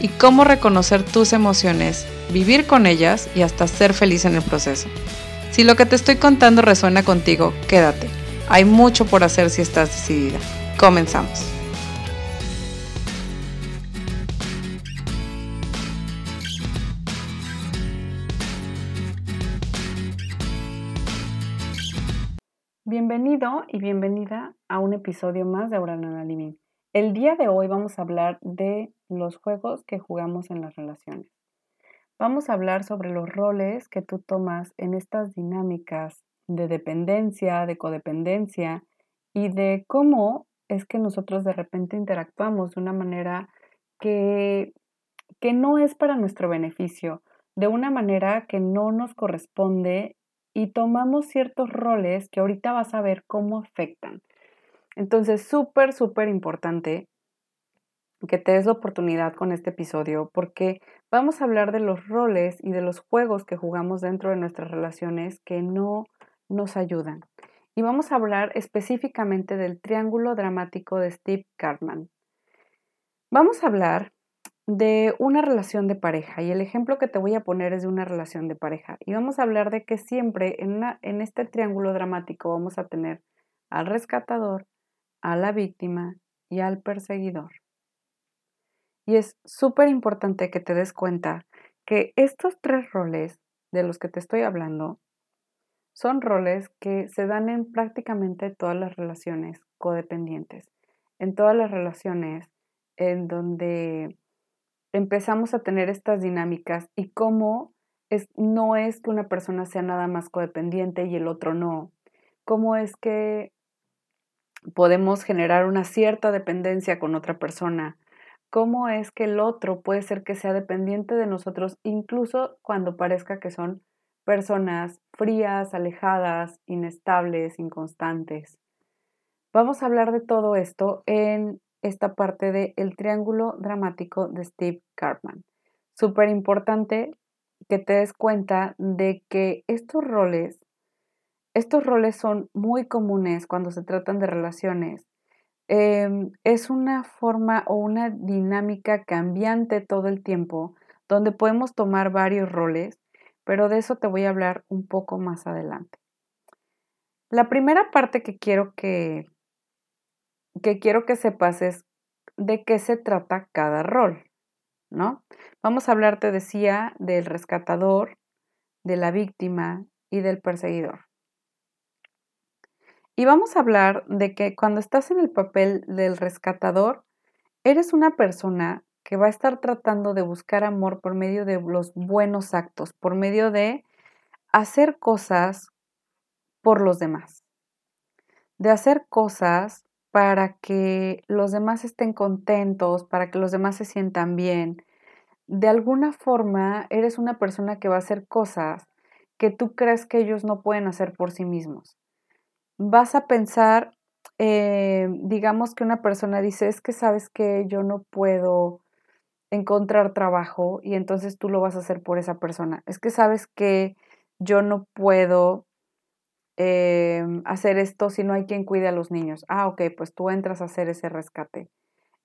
y cómo reconocer tus emociones, vivir con ellas y hasta ser feliz en el proceso. Si lo que te estoy contando resuena contigo, quédate. Hay mucho por hacer si estás decidida. Comenzamos. Bienvenido y bienvenida a un episodio más de Aurana Living. El día de hoy vamos a hablar de los juegos que jugamos en las relaciones. Vamos a hablar sobre los roles que tú tomas en estas dinámicas de dependencia, de codependencia y de cómo es que nosotros de repente interactuamos de una manera que, que no es para nuestro beneficio, de una manera que no nos corresponde y tomamos ciertos roles que ahorita vas a ver cómo afectan. Entonces, súper, súper importante que te des la oportunidad con este episodio porque vamos a hablar de los roles y de los juegos que jugamos dentro de nuestras relaciones que no nos ayudan. Y vamos a hablar específicamente del triángulo dramático de Steve Cartman. Vamos a hablar de una relación de pareja y el ejemplo que te voy a poner es de una relación de pareja. Y vamos a hablar de que siempre en, en este triángulo dramático vamos a tener al rescatador, a la víctima y al perseguidor. Y es súper importante que te des cuenta que estos tres roles de los que te estoy hablando son roles que se dan en prácticamente todas las relaciones codependientes, en todas las relaciones en donde empezamos a tener estas dinámicas y cómo es, no es que una persona sea nada más codependiente y el otro no, cómo es que podemos generar una cierta dependencia con otra persona, cómo es que el otro puede ser que sea dependiente de nosotros, incluso cuando parezca que son personas frías, alejadas, inestables, inconstantes. Vamos a hablar de todo esto en esta parte del el triángulo dramático de Steve Cartman. Súper importante que te des cuenta de que estos roles, estos roles son muy comunes cuando se tratan de relaciones Em, es una forma o una dinámica cambiante todo el tiempo, donde podemos tomar varios roles, pero de eso te voy a hablar un poco más adelante. La primera parte que quiero que, que quiero que sepas es de qué se trata cada rol, ¿no? Vamos a hablar, te decía, del rescatador, de la víctima y del perseguidor. Y vamos a hablar de que cuando estás en el papel del rescatador, eres una persona que va a estar tratando de buscar amor por medio de los buenos actos, por medio de hacer cosas por los demás, de hacer cosas para que los demás estén contentos, para que los demás se sientan bien. De alguna forma, eres una persona que va a hacer cosas que tú crees que ellos no pueden hacer por sí mismos vas a pensar, eh, digamos que una persona dice, es que sabes que yo no puedo encontrar trabajo y entonces tú lo vas a hacer por esa persona. Es que sabes que yo no puedo eh, hacer esto si no hay quien cuide a los niños. Ah, ok, pues tú entras a hacer ese rescate.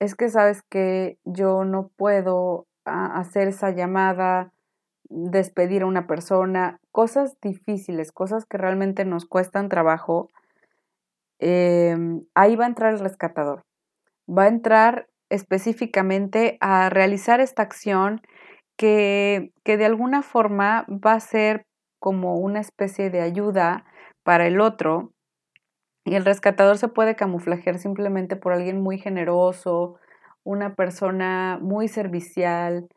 Es que sabes que yo no puedo ah, hacer esa llamada, despedir a una persona, cosas difíciles, cosas que realmente nos cuestan trabajo Em, ahí va a entrar el rescatador. Va a entrar específicamente a realizar esta acción que, que de alguna forma va a ser como una especie de ayuda para el otro. Y el rescatador se puede camuflajear simplemente por alguien muy generoso, una persona muy servicial,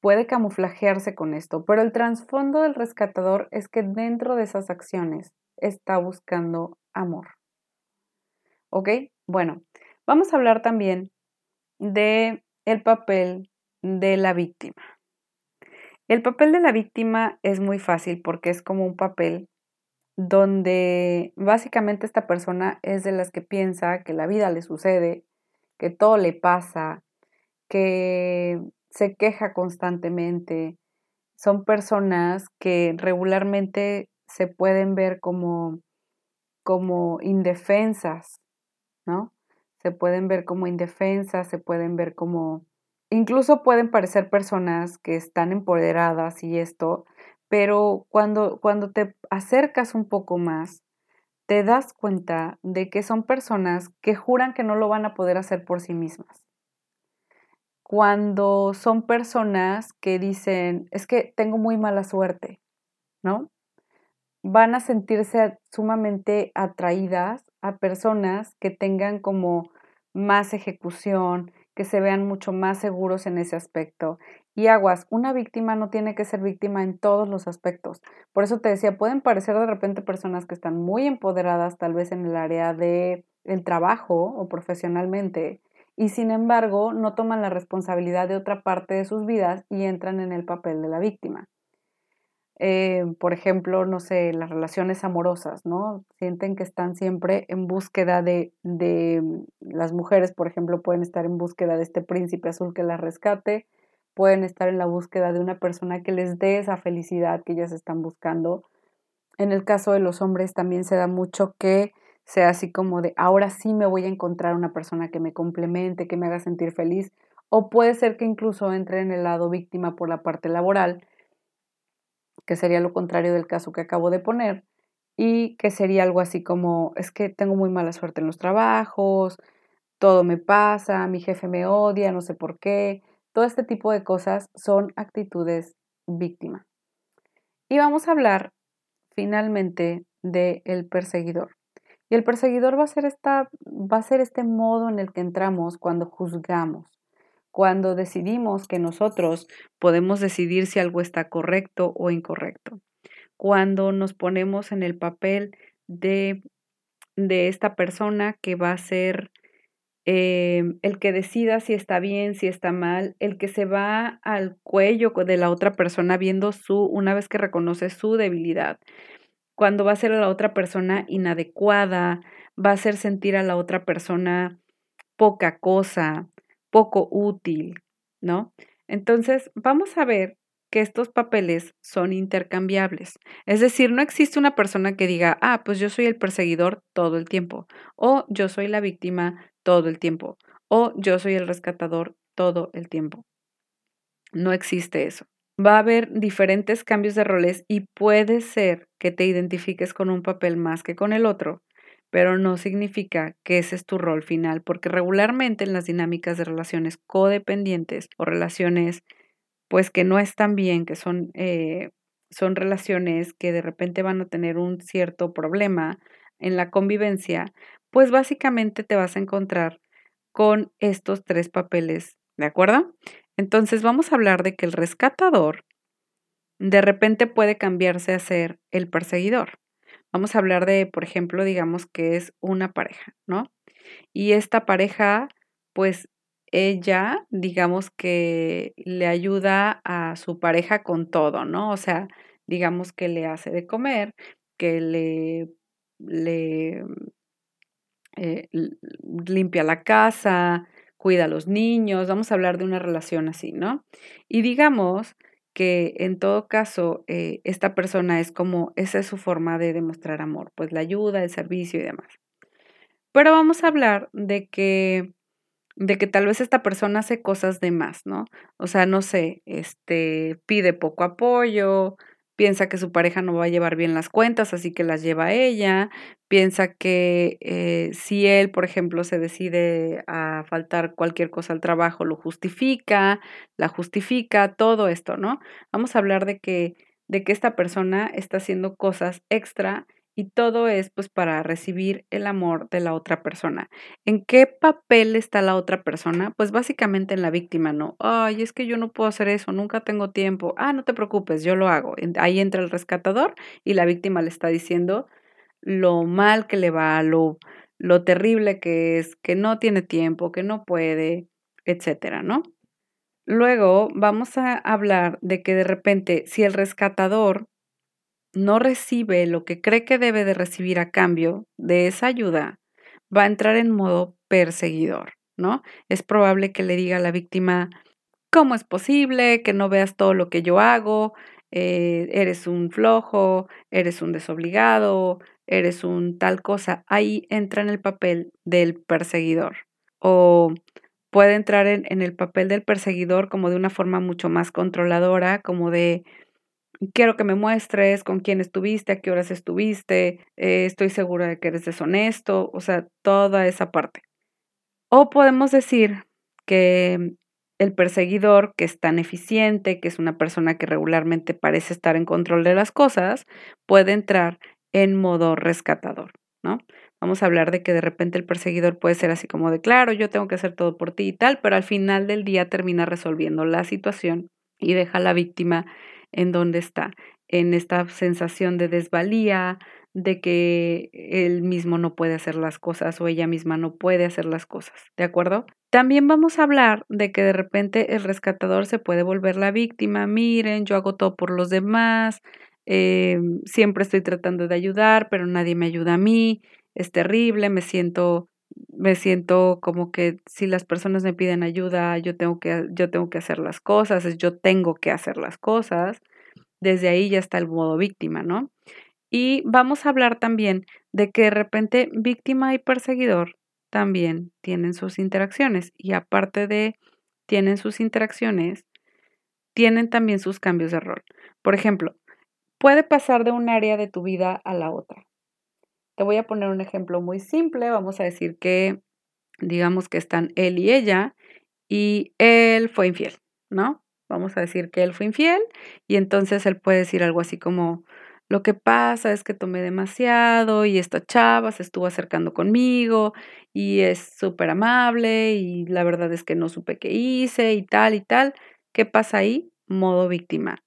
puede camuflajearse con esto, pero el trasfondo del rescatador es que dentro de esas acciones está buscando amor. ¿Ok? Bueno, vamos a hablar también de el papel de la víctima. El papel de la víctima es muy fácil porque es como un papel donde básicamente esta persona es de las que piensa que la vida le sucede, que todo le pasa, que se queja constantemente. Son personas que regularmente se pueden ver como, como indefensas, ¿no? Se pueden ver como indefensas, se pueden ver como... Incluso pueden parecer personas que están empoderadas y esto, pero cuando, cuando te acercas un poco más, te das cuenta de que son personas que juran que no lo van a poder hacer por sí mismas. Cuando son personas que dicen, es que tengo muy mala suerte, ¿no? Van a sentirse sumamente atraídas a personas que tengan como más ejecución, que se vean mucho más seguros en ese aspecto. Y aguas, una víctima no tiene que ser víctima en todos los aspectos. Por eso te decía, pueden parecer de repente personas que están muy empoderadas tal vez en el área de el trabajo o profesionalmente y sin embargo no toman la responsabilidad de otra parte de sus vidas y entran en el papel de la víctima. Eh, por ejemplo, no sé, las relaciones amorosas, ¿no? Sienten que están siempre en búsqueda de, de, las mujeres, por ejemplo, pueden estar en búsqueda de este príncipe azul que las rescate, pueden estar en la búsqueda de una persona que les dé esa felicidad que ellas están buscando. En el caso de los hombres también se da mucho que sea así como de ahora sí me voy a encontrar una persona que me complemente, que me haga sentir feliz, o puede ser que incluso entre en el lado víctima por la parte laboral que sería lo contrario del caso que acabo de poner, y que sería algo así como, es que tengo muy mala suerte en los trabajos, todo me pasa, mi jefe me odia, no sé por qué, todo este tipo de cosas son actitudes víctima. Y vamos a hablar finalmente del el perseguidor. Y el perseguidor va a, ser esta, va a ser este modo en el que entramos cuando juzgamos cuando decidimos que nosotros podemos decidir si algo está correcto o incorrecto, cuando nos ponemos en el papel de, de esta persona que va a ser eh, el que decida si está bien, si está mal, el que se va al cuello de la otra persona viendo su, una vez que reconoce su debilidad, cuando va a ser a la otra persona inadecuada, va a hacer sentir a la otra persona poca cosa, poco útil, ¿no? Entonces, vamos a ver que estos papeles son intercambiables. Es decir, no existe una persona que diga, ah, pues yo soy el perseguidor todo el tiempo, o yo soy la víctima todo el tiempo, o yo soy el rescatador todo el tiempo. No existe eso. Va a haber diferentes cambios de roles y puede ser que te identifiques con un papel más que con el otro, pero no significa que ese es tu rol final, porque regularmente en las dinámicas de relaciones codependientes o relaciones pues que no están bien, que son, eh, son relaciones que de repente van a tener un cierto problema en la convivencia, pues básicamente te vas a encontrar con estos tres papeles, ¿de acuerdo? Entonces vamos a hablar de que el rescatador de repente puede cambiarse a ser el perseguidor. Vamos a hablar de, por ejemplo, digamos que es una pareja, ¿no? Y esta pareja, pues ella, digamos que le ayuda a su pareja con todo, ¿no? O sea, digamos que le hace de comer, que le, le eh, limpia la casa, cuida a los niños, vamos a hablar de una relación así, ¿no? Y digamos que en todo caso eh, esta persona es como, esa es su forma de demostrar amor, pues la ayuda, el servicio y demás. Pero vamos a hablar de que, de que tal vez esta persona hace cosas de más, ¿no? O sea, no sé, este, pide poco apoyo, piensa que su pareja no va a llevar bien las cuentas, así que las lleva ella, piensa que eh, si él, por ejemplo, se decide a faltar cualquier cosa al trabajo, lo justifica, la justifica, todo esto, ¿no? Vamos a hablar de que, de que esta persona está haciendo cosas extra y todo es pues para recibir el amor de la otra persona. ¿En qué papel está la otra persona? Pues básicamente en la víctima, ¿no? Ay, es que yo no puedo hacer eso, nunca tengo tiempo. Ah, no te preocupes, yo lo hago. Ahí entra el rescatador y la víctima le está diciendo lo mal que le va, lo, lo terrible que es, que no tiene tiempo, que no puede, etcétera, ¿no? Luego vamos a hablar de que de repente si el rescatador no recibe lo que cree que debe de recibir a cambio de esa ayuda, va a entrar en modo perseguidor, ¿no? Es probable que le diga a la víctima, ¿cómo es posible que no veas todo lo que yo hago? Eh, eres un flojo, eres un desobligado, eres un tal cosa. Ahí entra en el papel del perseguidor. O puede entrar en, en el papel del perseguidor como de una forma mucho más controladora, como de quiero que me muestres con quién estuviste, a qué horas estuviste, eh, estoy segura de que eres deshonesto, o sea, toda esa parte. O podemos decir que el perseguidor, que es tan eficiente, que es una persona que regularmente parece estar en control de las cosas, puede entrar en modo rescatador, ¿no? Vamos a hablar de que de repente el perseguidor puede ser así como de, claro, yo tengo que hacer todo por ti y tal, pero al final del día termina resolviendo la situación y deja a la víctima en donde está, en esta sensación de desvalía, de que él mismo no puede hacer las cosas o ella misma no puede hacer las cosas, ¿de acuerdo? También vamos a hablar de que de repente el rescatador se puede volver la víctima, miren, yo hago todo por los demás, eh, siempre estoy tratando de ayudar, pero nadie me ayuda a mí, es terrible, me siento me siento como que si las personas me piden ayuda, yo tengo que, yo tengo que hacer las cosas, es yo tengo que hacer las cosas. Desde ahí ya está el modo víctima, ¿no? Y vamos a hablar también de que de repente víctima y perseguidor también tienen sus interacciones y aparte de tienen sus interacciones, tienen también sus cambios de rol. Por ejemplo, puede pasar de un área de tu vida a la otra. Te voy a poner un ejemplo muy simple. Vamos a decir que, digamos que están él y ella y él fue infiel, ¿no? Vamos a decir que él fue infiel y entonces él puede decir algo así como, lo que pasa es que tomé demasiado y esta chava se estuvo acercando conmigo y es súper amable y la verdad es que no supe qué hice y tal y tal. ¿Qué pasa ahí? Modo víctima.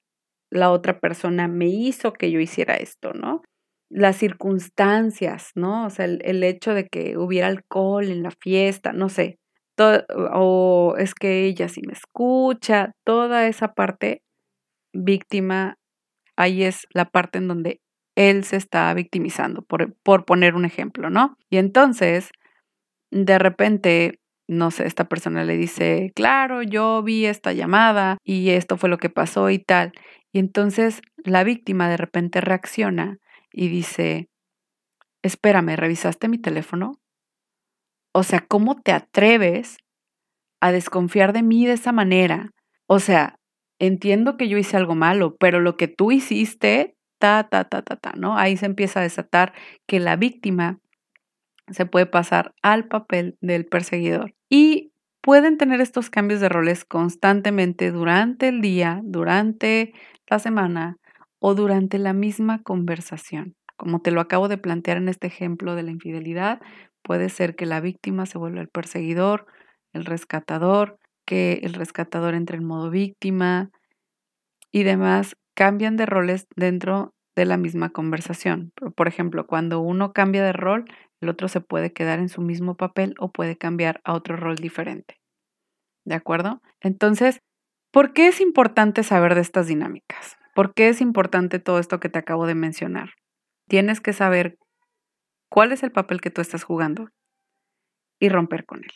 La otra persona me hizo que yo hiciera esto, ¿no? Las circunstancias, ¿no? O sea, el, hecho de que hubiera alcohol en la fiesta, no sé, o es que ella sí me escucha, toda esa parte víctima, ahí es la parte en donde él se está victimizando, por, por poner un ejemplo, ¿no? Y entonces, de repente, no sé, esta persona le dice, claro, yo vi esta llamada y esto fue lo que pasó y tal. Y entonces la víctima de repente reacciona y dice, espérame, ¿revisaste mi teléfono? O sea, ¿cómo te atreves a desconfiar de mí de esa manera? O sea, entiendo que yo hice algo malo, pero lo que tú hiciste, ta, ta, ta, ta, ta, ¿no? Ahí se empieza a desatar que la víctima se puede pasar al papel del perseguidor. Y pueden tener estos cambios de roles constantemente durante el día, durante la semana, o durante la misma conversación. Como te lo acabo de plantear en este ejemplo de la infidelidad, puede ser que la víctima se vuelva el perseguidor, el rescatador, que el rescatador entre en modo víctima y demás, cambian de roles dentro de la misma conversación. Por ejemplo, cuando uno cambia de rol, el otro se puede quedar en su mismo papel o puede cambiar a otro rol diferente. ¿De acuerdo? Entonces, ¿por qué es importante saber de estas dinámicas? ¿Por qué es importante todo esto que te acabo de mencionar? Tienes que saber cuál es el papel que tú estás jugando y romper con él.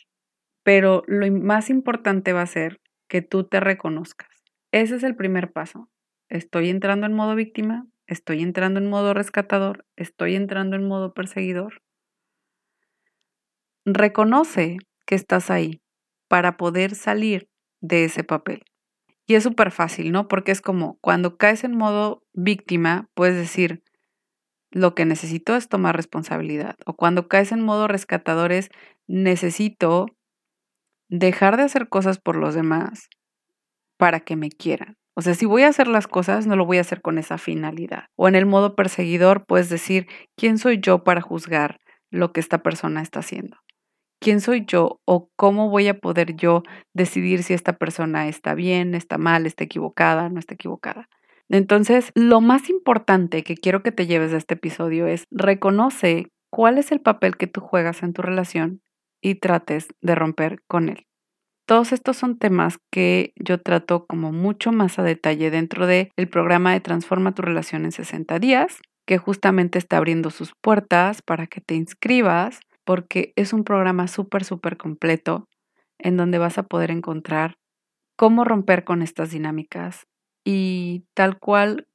Pero lo más importante va a ser que tú te reconozcas. Ese es el primer paso. Estoy entrando en modo víctima, estoy entrando en modo rescatador, estoy entrando en modo perseguidor. Reconoce que estás ahí para poder salir de ese papel. Y es súper fácil, ¿no? Porque es como cuando caes en modo víctima, puedes decir, lo que necesito es tomar responsabilidad. O cuando caes en modo rescatador es, necesito dejar de hacer cosas por los demás para que me quieran. O sea, si voy a hacer las cosas, no lo voy a hacer con esa finalidad. O en el modo perseguidor, puedes decir, ¿quién soy yo para juzgar lo que esta persona está haciendo? Quién soy yo o cómo voy a poder yo decidir si esta persona está bien, está mal, está equivocada, no está equivocada. Entonces, lo más importante que quiero que te lleves de este episodio es reconoce cuál es el papel que tú juegas en tu relación y trates de romper con él. Todos estos son temas que yo trato como mucho más a detalle dentro del el programa de Transforma tu relación en 60 días, que justamente está abriendo sus puertas para que te inscribas, porque es un programa súper, súper completo en donde vas a poder encontrar cómo romper con estas dinámicas y tal cual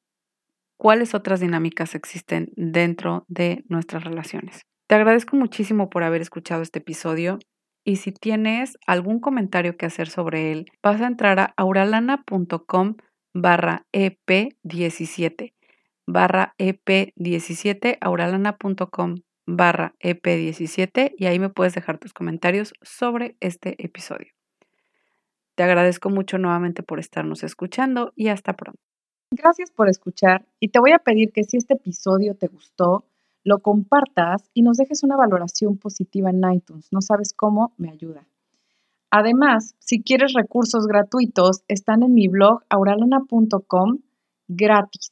cuáles otras dinámicas existen dentro de nuestras relaciones. Te agradezco muchísimo por haber escuchado este episodio y si tienes algún comentario que hacer sobre él, vas a entrar a auralana.com barra EP17 barra EP17 auralana.com barra EP17 y ahí me puedes dejar tus comentarios sobre este episodio. Te agradezco mucho nuevamente por estarnos escuchando y hasta pronto. Gracias por escuchar y te voy a pedir que si este episodio te gustó, lo compartas y nos dejes una valoración positiva en iTunes. No sabes cómo, me ayuda. Además, si quieres recursos gratuitos, están en mi blog auralana.com gratis.